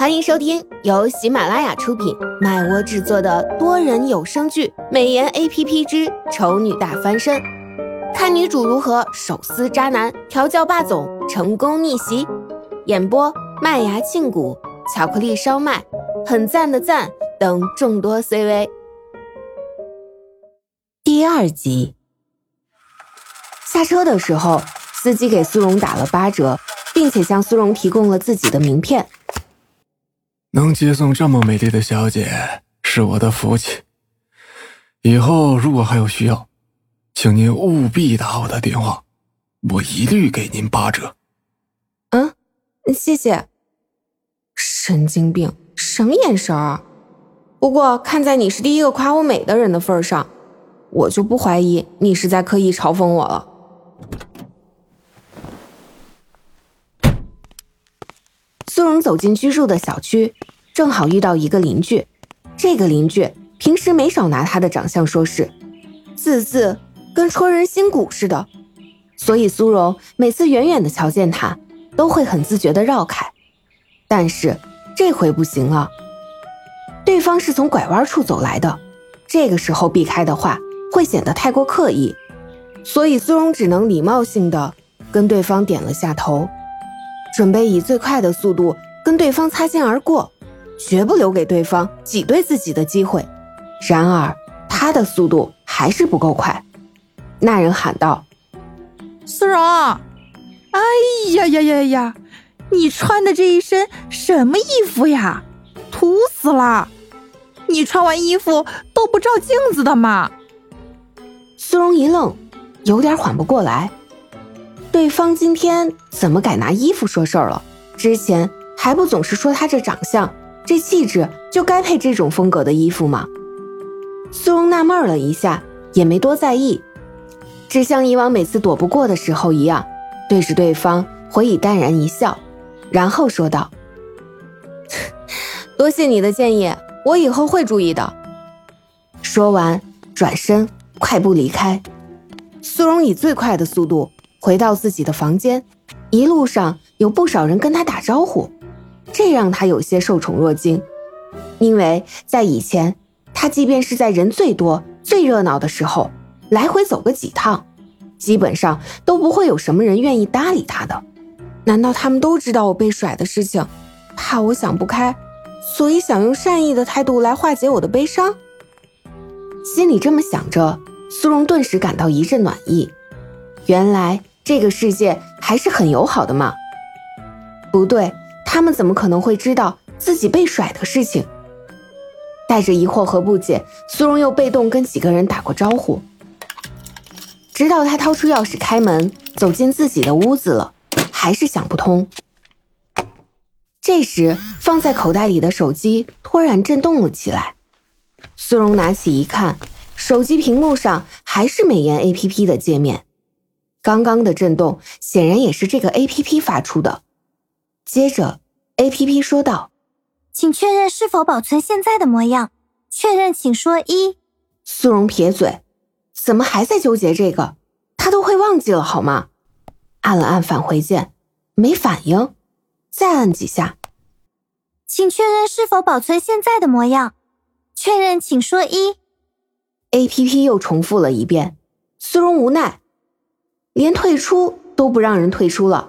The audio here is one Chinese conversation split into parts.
欢迎收听由喜马拉雅出品、麦窝制作的多人有声剧《美颜 A P P 之丑女大翻身》，看女主如何手撕渣男、调教霸总、成功逆袭。演播：麦芽庆谷、巧克力烧麦、很赞的赞等众多 C V。第二集，下车的时候，司机给苏荣打了八折，并且向苏荣提供了自己的名片。能接送这么美丽的小姐是我的福气。以后如果还有需要，请您务必打我的电话，我一律给您八折。嗯，谢谢。神经病，什么眼神儿？不过看在你是第一个夸我美的人的份上，我就不怀疑你是在刻意嘲讽我了。苏荣走进居住的小区，正好遇到一个邻居。这个邻居平时没少拿他的长相说事，字字跟戳人心骨似的。所以苏荣每次远远的瞧见他，都会很自觉的绕开。但是这回不行了，对方是从拐弯处走来的，这个时候避开的话会显得太过刻意，所以苏荣只能礼貌性的跟对方点了下头。准备以最快的速度跟对方擦肩而过，绝不留给对方挤兑自己的机会。然而他的速度还是不够快。那人喊道：“苏荣，哎呀呀呀呀，你穿的这一身什么衣服呀？土死了！你穿完衣服都不照镜子的吗？”苏荣一愣，有点缓不过来。对方今天怎么改拿衣服说事儿了？之前还不总是说他这长相、这气质就该配这种风格的衣服吗？苏荣纳闷了一下，也没多在意，只像以往每次躲不过的时候一样，对着对方回以淡然一笑，然后说道：“ 多谢你的建议，我以后会注意的。”说完，转身快步离开。苏荣以最快的速度。回到自己的房间，一路上有不少人跟他打招呼，这让他有些受宠若惊。因为在以前，他即便是在人最多、最热闹的时候，来回走个几趟，基本上都不会有什么人愿意搭理他的。难道他们都知道我被甩的事情，怕我想不开，所以想用善意的态度来化解我的悲伤？心里这么想着，苏荣顿时感到一阵暖意。原来。这个世界还是很友好的嘛？不对，他们怎么可能会知道自己被甩的事情？带着疑惑和不解，苏荣又被动跟几个人打过招呼，直到他掏出钥匙开门走进自己的屋子了，还是想不通。这时，放在口袋里的手机突然震动了起来，苏荣拿起一看，手机屏幕上还是美颜 APP 的界面。刚刚的震动显然也是这个 A P P 发出的。接着，A P P 说道：“请确认是否保存现在的模样。确认，请说一。”苏荣撇嘴：“怎么还在纠结这个？他都会忘记了好吗？”按了按返回键，没反应，再按几下。请确认是否保存现在的模样。确认，请说一。A P P 又重复了一遍。苏荣无奈。连退出都不让人退出了，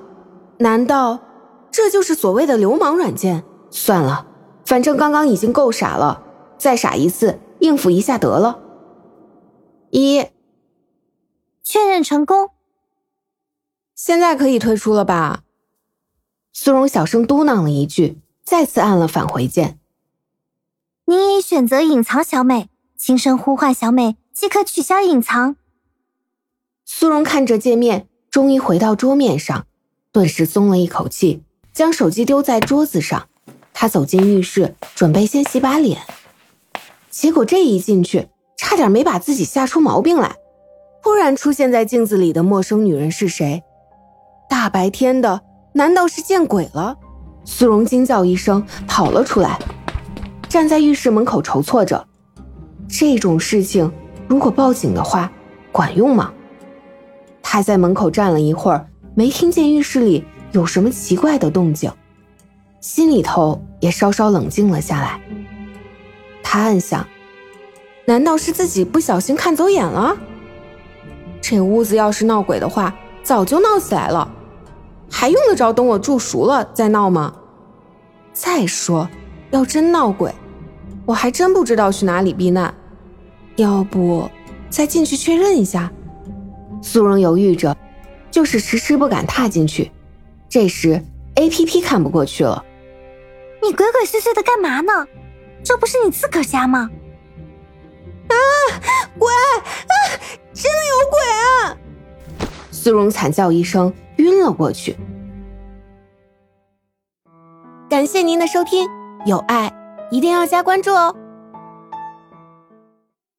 难道这就是所谓的流氓软件？算了，反正刚刚已经够傻了，再傻一次应付一下得了。一，确认成功。现在可以退出了吧？苏荣小声嘟囔了一句，再次按了返回键。您已选择隐藏小美，轻声呼唤小美即可取消隐藏。苏荣看着界面，终于回到桌面上，顿时松了一口气，将手机丢在桌子上。他走进浴室，准备先洗把脸，结果这一进去，差点没把自己吓出毛病来。突然出现在镜子里的陌生女人是谁？大白天的，难道是见鬼了？苏荣惊叫一声，跑了出来，站在浴室门口筹措着。这种事情如果报警的话，管用吗？他在门口站了一会儿，没听见浴室里有什么奇怪的动静。心里头也稍稍冷静了下来。他暗想：难道是自己不小心看走眼了？这屋子要是闹鬼的话，早就闹起来了，还用得着等我住熟了再闹吗？再说，要真闹鬼，我还真不知道去哪里避难。要不再进去确认一下？苏荣犹豫着，就是迟迟不敢踏进去。这时，A P P 看不过去了：“你鬼鬼祟祟的干嘛呢？这不是你自个儿家吗？”啊，鬼！啊，真的有鬼啊！苏荣惨叫一声，晕了过去。感谢您的收听，有爱一定要加关注哦。